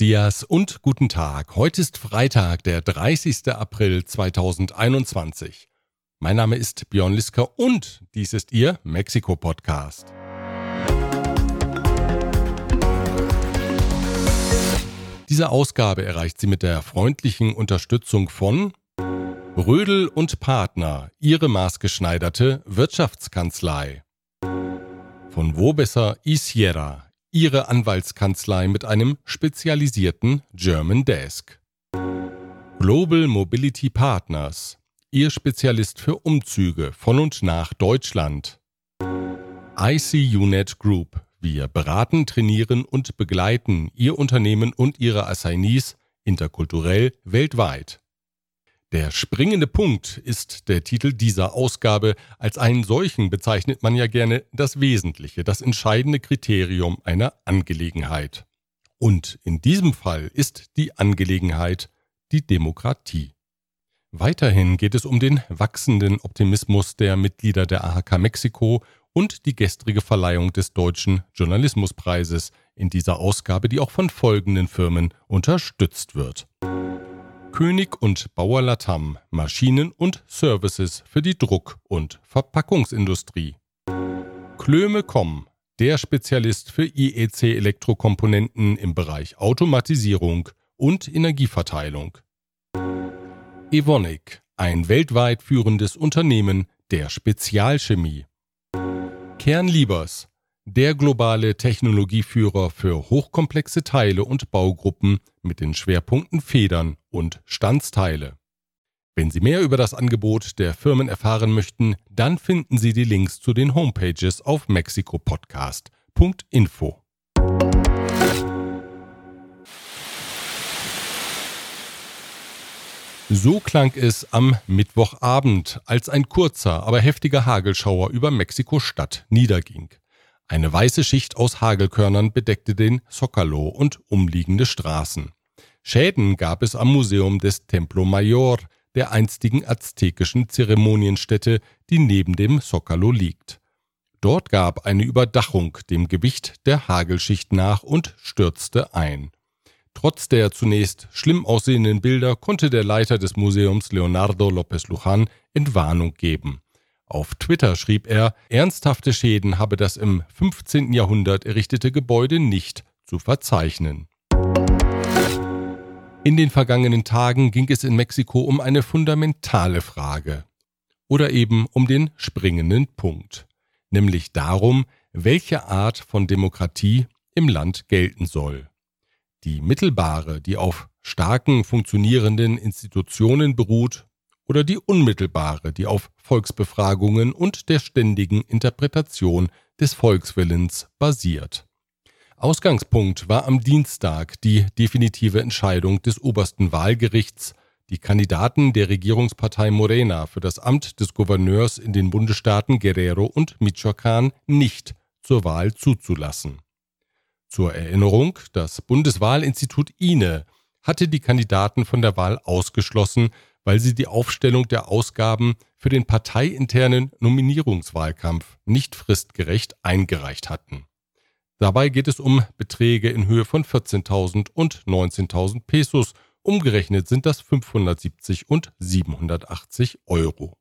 dias und guten Tag. Heute ist Freitag, der 30. April 2021. Mein Name ist Björn Liska und dies ist Ihr Mexiko-Podcast. Diese Ausgabe erreicht sie mit der freundlichen Unterstützung von Rödel und Partner, Ihre maßgeschneiderte Wirtschaftskanzlei. Von Wobesser Isiera, Ihre Anwaltskanzlei mit einem spezialisierten German Desk. Global Mobility Partners, Ihr Spezialist für Umzüge von und nach Deutschland. ICUNET Group, wir beraten, trainieren und begleiten Ihr Unternehmen und Ihre Assignees interkulturell weltweit. Der springende Punkt ist der Titel dieser Ausgabe. Als einen solchen bezeichnet man ja gerne das Wesentliche, das entscheidende Kriterium einer Angelegenheit. Und in diesem Fall ist die Angelegenheit die Demokratie. Weiterhin geht es um den wachsenden Optimismus der Mitglieder der AHK Mexiko und die gestrige Verleihung des Deutschen Journalismuspreises in dieser Ausgabe, die auch von folgenden Firmen unterstützt wird. König und Bauer Latam Maschinen und Services für die Druck- und Verpackungsindustrie. Klöme.com, der Spezialist für IEC-Elektrokomponenten im Bereich Automatisierung und Energieverteilung. Evonik, ein weltweit führendes Unternehmen der Spezialchemie. Kernliebers, der globale Technologieführer für hochkomplexe Teile und Baugruppen mit den Schwerpunkten Federn und Standsteile. Wenn Sie mehr über das Angebot der Firmen erfahren möchten, dann finden Sie die Links zu den Homepages auf mexikopodcast.info. So klang es am Mittwochabend, als ein kurzer, aber heftiger Hagelschauer über Mexiko-Stadt niederging. Eine weiße Schicht aus Hagelkörnern bedeckte den Zocalo und umliegende Straßen. Schäden gab es am Museum des Templo Mayor, der einstigen aztekischen Zeremonienstätte, die neben dem Zocalo liegt. Dort gab eine Überdachung dem Gewicht der Hagelschicht nach und stürzte ein. Trotz der zunächst schlimm aussehenden Bilder konnte der Leiter des Museums Leonardo López Lujan Entwarnung geben. Auf Twitter schrieb er, ernsthafte Schäden habe das im 15. Jahrhundert errichtete Gebäude nicht zu verzeichnen. In den vergangenen Tagen ging es in Mexiko um eine fundamentale Frage oder eben um den springenden Punkt, nämlich darum, welche Art von Demokratie im Land gelten soll. Die mittelbare, die auf starken funktionierenden Institutionen beruht oder die unmittelbare, die auf Volksbefragungen und der ständigen Interpretation des Volkswillens basiert. Ausgangspunkt war am Dienstag die definitive Entscheidung des obersten Wahlgerichts, die Kandidaten der Regierungspartei Morena für das Amt des Gouverneurs in den Bundesstaaten Guerrero und Michoacán nicht zur Wahl zuzulassen. Zur Erinnerung, das Bundeswahlinstitut INE hatte die Kandidaten von der Wahl ausgeschlossen, weil sie die Aufstellung der Ausgaben für den parteiinternen Nominierungswahlkampf nicht fristgerecht eingereicht hatten. Dabei geht es um Beträge in Höhe von 14.000 und 19.000 Pesos, umgerechnet sind das 570 und 780 Euro.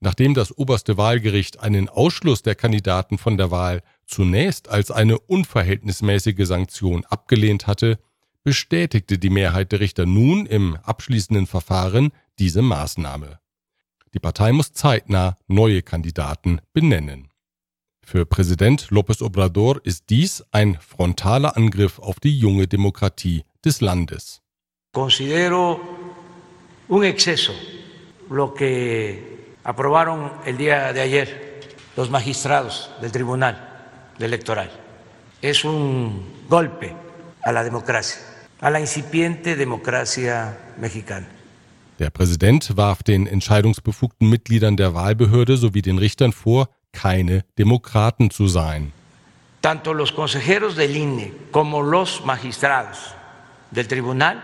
Nachdem das oberste Wahlgericht einen Ausschluss der Kandidaten von der Wahl zunächst als eine unverhältnismäßige Sanktion abgelehnt hatte, bestätigte die Mehrheit der Richter nun im abschließenden Verfahren diese Maßnahme. Die Partei muss zeitnah neue Kandidaten benennen. Für Präsident López Obrador ist dies ein frontaler Angriff auf die junge Demokratie des Landes. Considero un exceso lo que aprobaron el día de ayer los magistrados del Tribunal Electoral. Es un golpe a la democracia a la incipiente democracia mexicana. Der Präsident warf den entscheidungsbefugten Mitgliedern der Wahlbehörde sowie den Richtern vor, keine Demokraten zu sein. Tanto los consejeros del INE como los magistrados del tribunal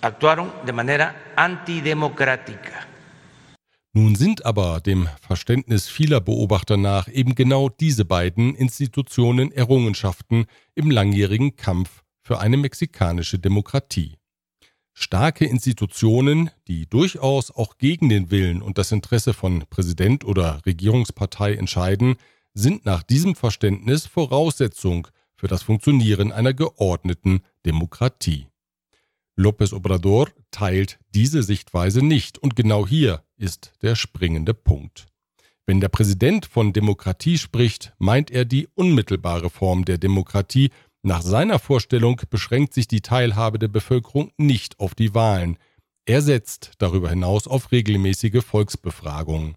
actuaron de manera antidemocrática. Nun sind aber dem Verständnis vieler Beobachter nach eben genau diese beiden Institutionen Errungenschaften im langjährigen Kampf für eine mexikanische Demokratie. Starke Institutionen, die durchaus auch gegen den Willen und das Interesse von Präsident oder Regierungspartei entscheiden, sind nach diesem Verständnis Voraussetzung für das Funktionieren einer geordneten Demokratie. López Obrador teilt diese Sichtweise nicht und genau hier ist der springende Punkt. Wenn der Präsident von Demokratie spricht, meint er die unmittelbare Form der Demokratie. Nach seiner Vorstellung beschränkt sich die Teilhabe der Bevölkerung nicht auf die Wahlen. Er setzt darüber hinaus auf regelmäßige Volksbefragungen.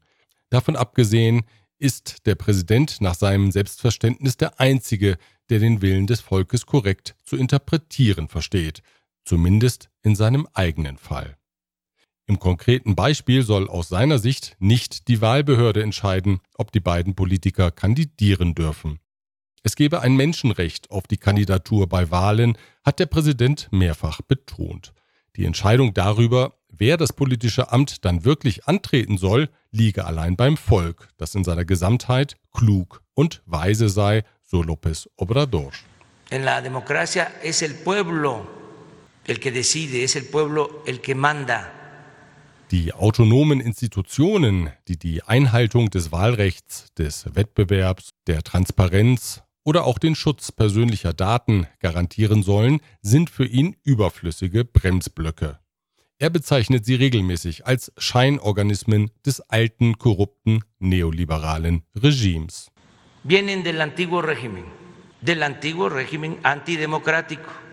Davon abgesehen ist der Präsident nach seinem Selbstverständnis der Einzige, der den Willen des Volkes korrekt zu interpretieren versteht zumindest in seinem eigenen Fall. Im konkreten Beispiel soll aus seiner Sicht nicht die Wahlbehörde entscheiden, ob die beiden Politiker kandidieren dürfen. Es gebe ein Menschenrecht auf die Kandidatur bei Wahlen, hat der Präsident mehrfach betont. Die Entscheidung darüber, wer das politische Amt dann wirklich antreten soll, liege allein beim Volk, das in seiner Gesamtheit klug und weise sei, so López Obrador. En la democracia es el pueblo Die autonomen Institutionen, die die Einhaltung des Wahlrechts, des Wettbewerbs, der Transparenz oder auch den Schutz persönlicher Daten garantieren sollen, sind für ihn überflüssige Bremsblöcke. Er bezeichnet sie regelmäßig als Scheinorganismen des alten, korrupten, neoliberalen Regimes. Vienen del antiguo régimen, del antiguo régimen antidemocrático.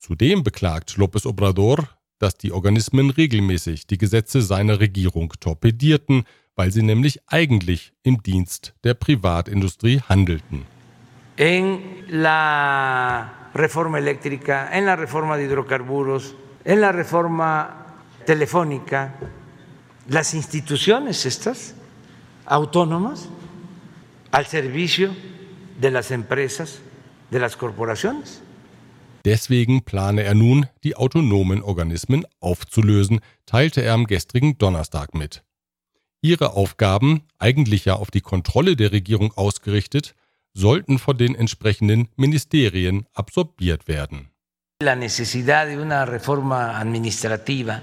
Zudem beklagt López Obrador, dass die Organismen regelmäßig die Gesetze seiner Regierung torpedierten, weil sie nämlich eigentlich im Dienst der Privatindustrie handelten. En la reforma eléctrica, en la reforma de hidrocarburos, en la reforma telefónica, las instituciones estas autónomas al servicio de las empresas, de las corporaciones. Deswegen plane er nun, die autonomen Organismen aufzulösen, teilte er am gestrigen Donnerstag mit. Ihre Aufgaben, eigentlich ja auf die Kontrolle der Regierung ausgerichtet, sollten von den entsprechenden Ministerien absorbiert werden. La necesidad de una reforma administrativa,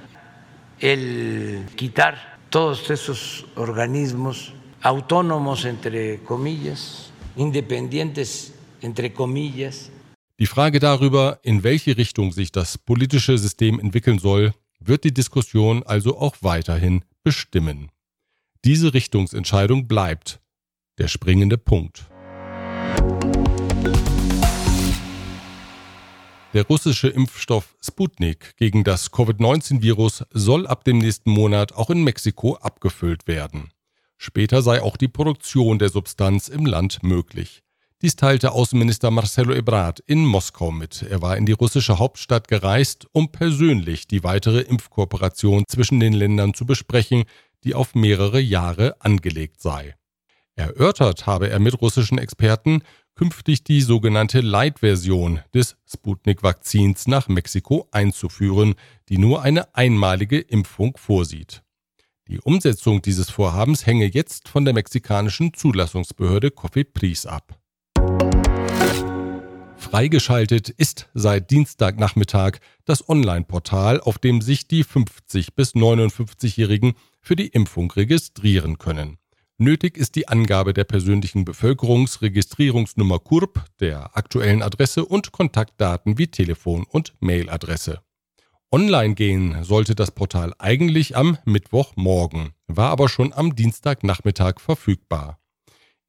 el quitar todos esos organismos autónomos entre comillas, independientes entre comillas, die Frage darüber, in welche Richtung sich das politische System entwickeln soll, wird die Diskussion also auch weiterhin bestimmen. Diese Richtungsentscheidung bleibt der springende Punkt. Der russische Impfstoff Sputnik gegen das Covid-19-Virus soll ab dem nächsten Monat auch in Mexiko abgefüllt werden. Später sei auch die Produktion der Substanz im Land möglich. Dies teilte Außenminister Marcelo Ebrard in Moskau mit. Er war in die russische Hauptstadt gereist, um persönlich die weitere Impfkooperation zwischen den Ländern zu besprechen, die auf mehrere Jahre angelegt sei. Erörtert habe er mit russischen Experten, künftig die sogenannte Light-Version des Sputnik-Vakzins nach Mexiko einzuführen, die nur eine einmalige Impfung vorsieht. Die Umsetzung dieses Vorhabens hänge jetzt von der mexikanischen Zulassungsbehörde COFEPRIS ab. Freigeschaltet ist seit Dienstagnachmittag das Online-Portal, auf dem sich die 50 bis 59-Jährigen für die Impfung registrieren können. Nötig ist die Angabe der persönlichen Bevölkerungsregistrierungsnummer KURP, der aktuellen Adresse und Kontaktdaten wie Telefon- und Mailadresse. Online gehen sollte das Portal eigentlich am Mittwochmorgen, war aber schon am Dienstagnachmittag verfügbar.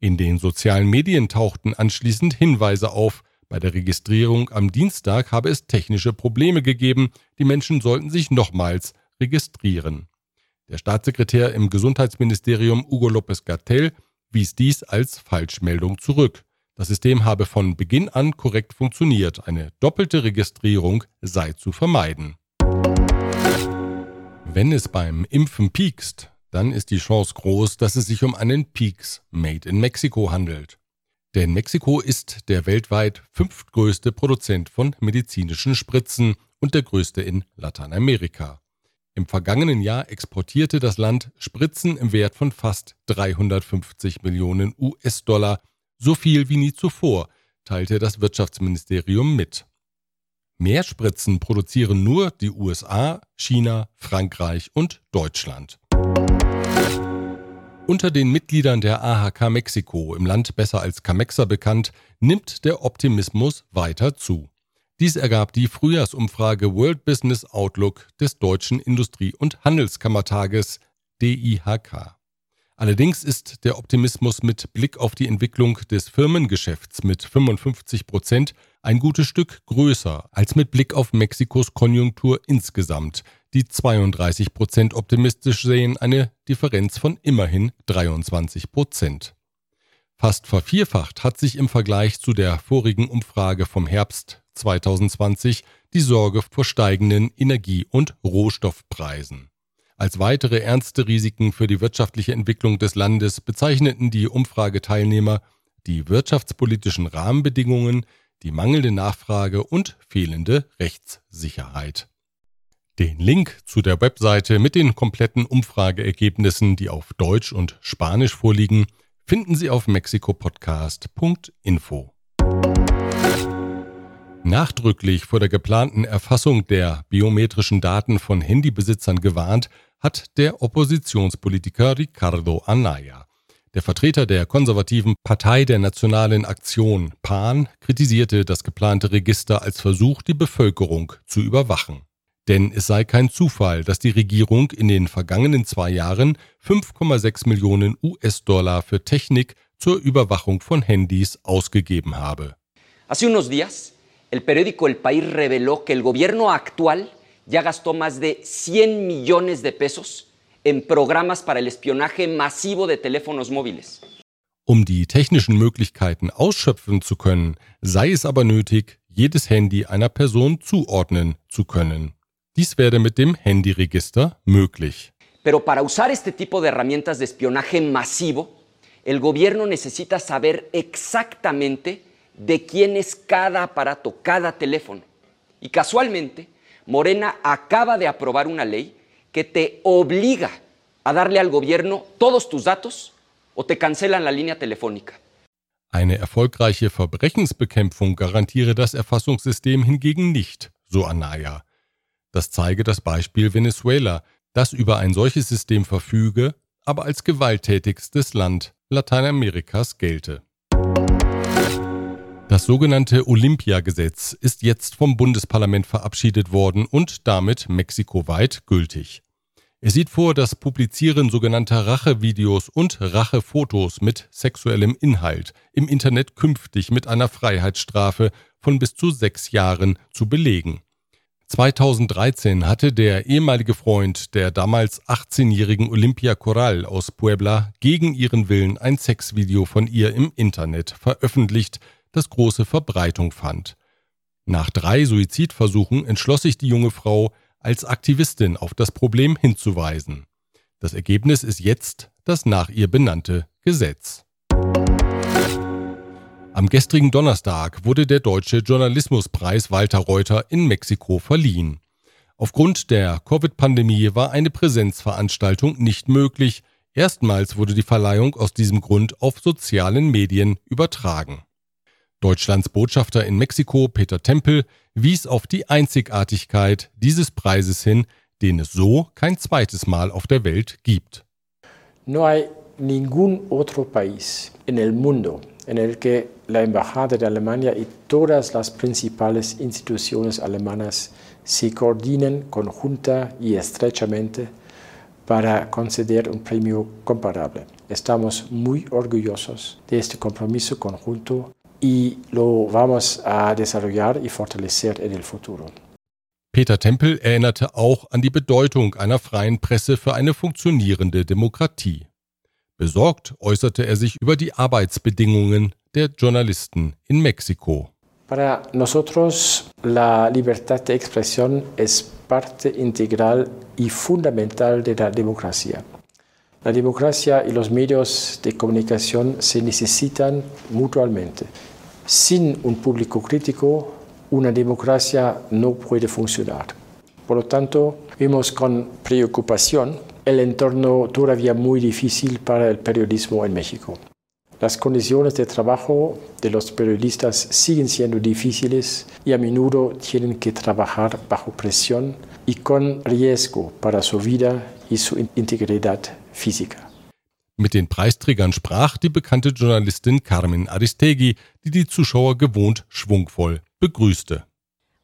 In den sozialen Medien tauchten anschließend Hinweise auf, bei der Registrierung am Dienstag habe es technische Probleme gegeben, die Menschen sollten sich nochmals registrieren. Der Staatssekretär im Gesundheitsministerium Hugo López Gatell wies dies als Falschmeldung zurück. Das System habe von Beginn an korrekt funktioniert, eine doppelte Registrierung sei zu vermeiden. Wenn es beim Impfen piekst, dann ist die Chance groß, dass es sich um einen Peaks Made in Mexico handelt. Denn Mexiko ist der weltweit fünftgrößte Produzent von medizinischen Spritzen und der größte in Lateinamerika. Im vergangenen Jahr exportierte das Land Spritzen im Wert von fast 350 Millionen US-Dollar, so viel wie nie zuvor, teilte das Wirtschaftsministerium mit. Mehr Spritzen produzieren nur die USA, China, Frankreich und Deutschland. Unter den Mitgliedern der AHK Mexiko, im Land besser als Camexa bekannt, nimmt der Optimismus weiter zu. Dies ergab die Frühjahrsumfrage World Business Outlook des Deutschen Industrie- und Handelskammertages DIHK. Allerdings ist der Optimismus mit Blick auf die Entwicklung des Firmengeschäfts mit 55 Prozent ein gutes Stück größer als mit Blick auf Mexikos Konjunktur insgesamt, die 32 Prozent optimistisch sehen, eine Differenz von immerhin 23 Prozent. Fast vervierfacht hat sich im Vergleich zu der vorigen Umfrage vom Herbst 2020 die Sorge vor steigenden Energie- und Rohstoffpreisen. Als weitere ernste Risiken für die wirtschaftliche Entwicklung des Landes bezeichneten die Umfrageteilnehmer die wirtschaftspolitischen Rahmenbedingungen, die mangelnde Nachfrage und fehlende Rechtssicherheit. Den Link zu der Webseite mit den kompletten Umfrageergebnissen, die auf Deutsch und Spanisch vorliegen, finden Sie auf mexikopodcast.info. Nachdrücklich vor der geplanten Erfassung der biometrischen Daten von Handybesitzern gewarnt, hat der Oppositionspolitiker Ricardo Anaya. Der Vertreter der konservativen Partei der Nationalen Aktion PAN kritisierte das geplante Register als Versuch, die Bevölkerung zu überwachen. Denn es sei kein Zufall, dass die Regierung in den vergangenen zwei Jahren 5,6 Millionen US-Dollar für Technik zur Überwachung von Handys ausgegeben habe. Hace unos días, el periódico El País reveló que el gobierno actual ya gastó más de 100 millones de pesos en programas para el espionaje masivo de teléfonos móviles. Um die technischen Möglichkeiten ausschöpfen zu können, sei es aber nötig, jedes Handy einer Person zuordnen zu können. Dies werde mit dem Handyregister möglich. Pero para usar este tipo de herramientas de espionaje masivo, el gobierno necesita saber exactamente de quién es cada aparato, cada teléfono. Y casualmente, Morena acaba de aprobar una ley que te obliga a darle al gobierno todos tus datos o te cancelan la línea telefónica. Eine erfolgreiche Verbrechensbekämpfung garantiere das Erfassungssystem hingegen nicht, so Anaya. Das zeige das Beispiel Venezuela, das über ein solches System verfüge, aber als gewalttätigstes Land Lateinamerikas gelte. Das sogenannte Olympiagesetz ist jetzt vom Bundesparlament verabschiedet worden und damit mexikoweit gültig. Es sieht vor, das Publizieren sogenannter Rachevideos und Rachefotos mit sexuellem Inhalt im Internet künftig mit einer Freiheitsstrafe von bis zu sechs Jahren zu belegen. 2013 hatte der ehemalige Freund der damals 18-jährigen Olympia Corral aus Puebla gegen ihren Willen ein Sexvideo von ihr im Internet veröffentlicht, das große Verbreitung fand. Nach drei Suizidversuchen entschloss sich die junge Frau, als Aktivistin auf das Problem hinzuweisen. Das Ergebnis ist jetzt das nach ihr benannte Gesetz. Am gestrigen Donnerstag wurde der Deutsche Journalismuspreis Walter Reuter in Mexiko verliehen. Aufgrund der Covid-Pandemie war eine Präsenzveranstaltung nicht möglich. Erstmals wurde die Verleihung aus diesem Grund auf sozialen Medien übertragen. Deutschlands Botschafter in Mexiko, Peter Tempel, wies auf die Einzigartigkeit dieses Preises hin, den es so kein zweites Mal auf der Welt gibt. No hay ningún otro país en el mundo en el que la Embajada de Alemania y todas las principales instituciones alemanas se coordinen conjunta y estrechamente para conceder un premio comparable. Estamos muy orgullosos de este compromiso conjunto y lo vamos a desarrollar y fortalecer en el futuro. Peter Tempel erinnerte auch an die Bedeutung einer freien Presse für eine funktionierende Demokratie. Besorgt äußerte er sich über die Arbeitsbedingungen der Journalisten in Mexiko. Para nosotros la libertad de expresión es parte integral y fundamental de la democracia. La democracia y los medios de comunicación se necesitan mutuamente. Sin un público crítico, una democracia no puede funcionar. Por lo tanto, vemos con preocupación el entorno todavía muy difícil para el periodismo en México. Las condiciones de trabajo de los periodistas siguen siendo difíciles y a menudo tienen que trabajar bajo presión y con riesgo para su vida y su integridad física. Mit den Preisträgern sprach die bekannte Journalistin Carmen Aristegui, die die Zuschauer gewohnt schwungvoll begrüßte.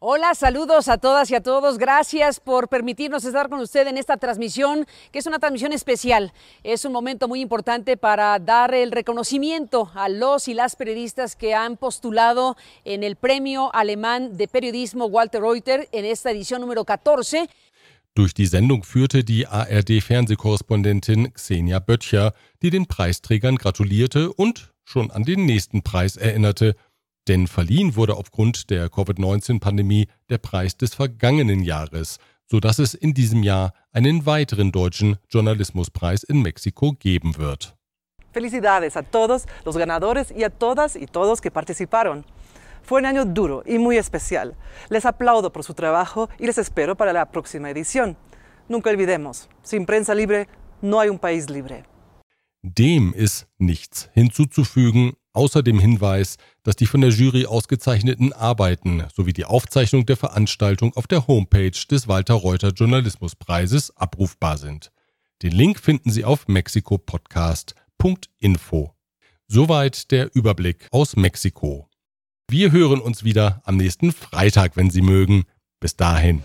Hola, saludos a todas y a todos. Gracias por permitirnos estar con usted en esta transmisión, que es una transmisión especial. Es un momento muy importante para dar el reconocimiento a los y las periodistas que han postulado en el Premio Alemán de Periodismo Walter Reuter en esta edición número 14. Durch die Sendung führte die ARD-Fernsehkorrespondentin Xenia Böttcher, die den Preisträgern gratulierte und schon an den nächsten Preis erinnerte, denn verliehen wurde aufgrund der Covid-19-Pandemie der Preis des vergangenen Jahres, sodass es in diesem Jahr einen weiteren deutschen Journalismuspreis in Mexiko geben wird. Felicidades a todos los ganadores y a todas y todos que participaron. Fue un año duro y muy especial. Les aplaudo por su trabajo y les espero para la próxima edición. Nunca olvidemos, sin prensa libre no hay un país libre. Dem ist nichts hinzuzufügen, außer dem Hinweis, dass die von der Jury ausgezeichneten Arbeiten sowie die Aufzeichnung der Veranstaltung auf der Homepage des Walter Reuter Journalismuspreises abrufbar sind. Den Link finden Sie auf mexikopodcast.info. Soweit der Überblick aus Mexiko. Wir hören uns wieder am nächsten Freitag, wenn Sie mögen. Bis dahin.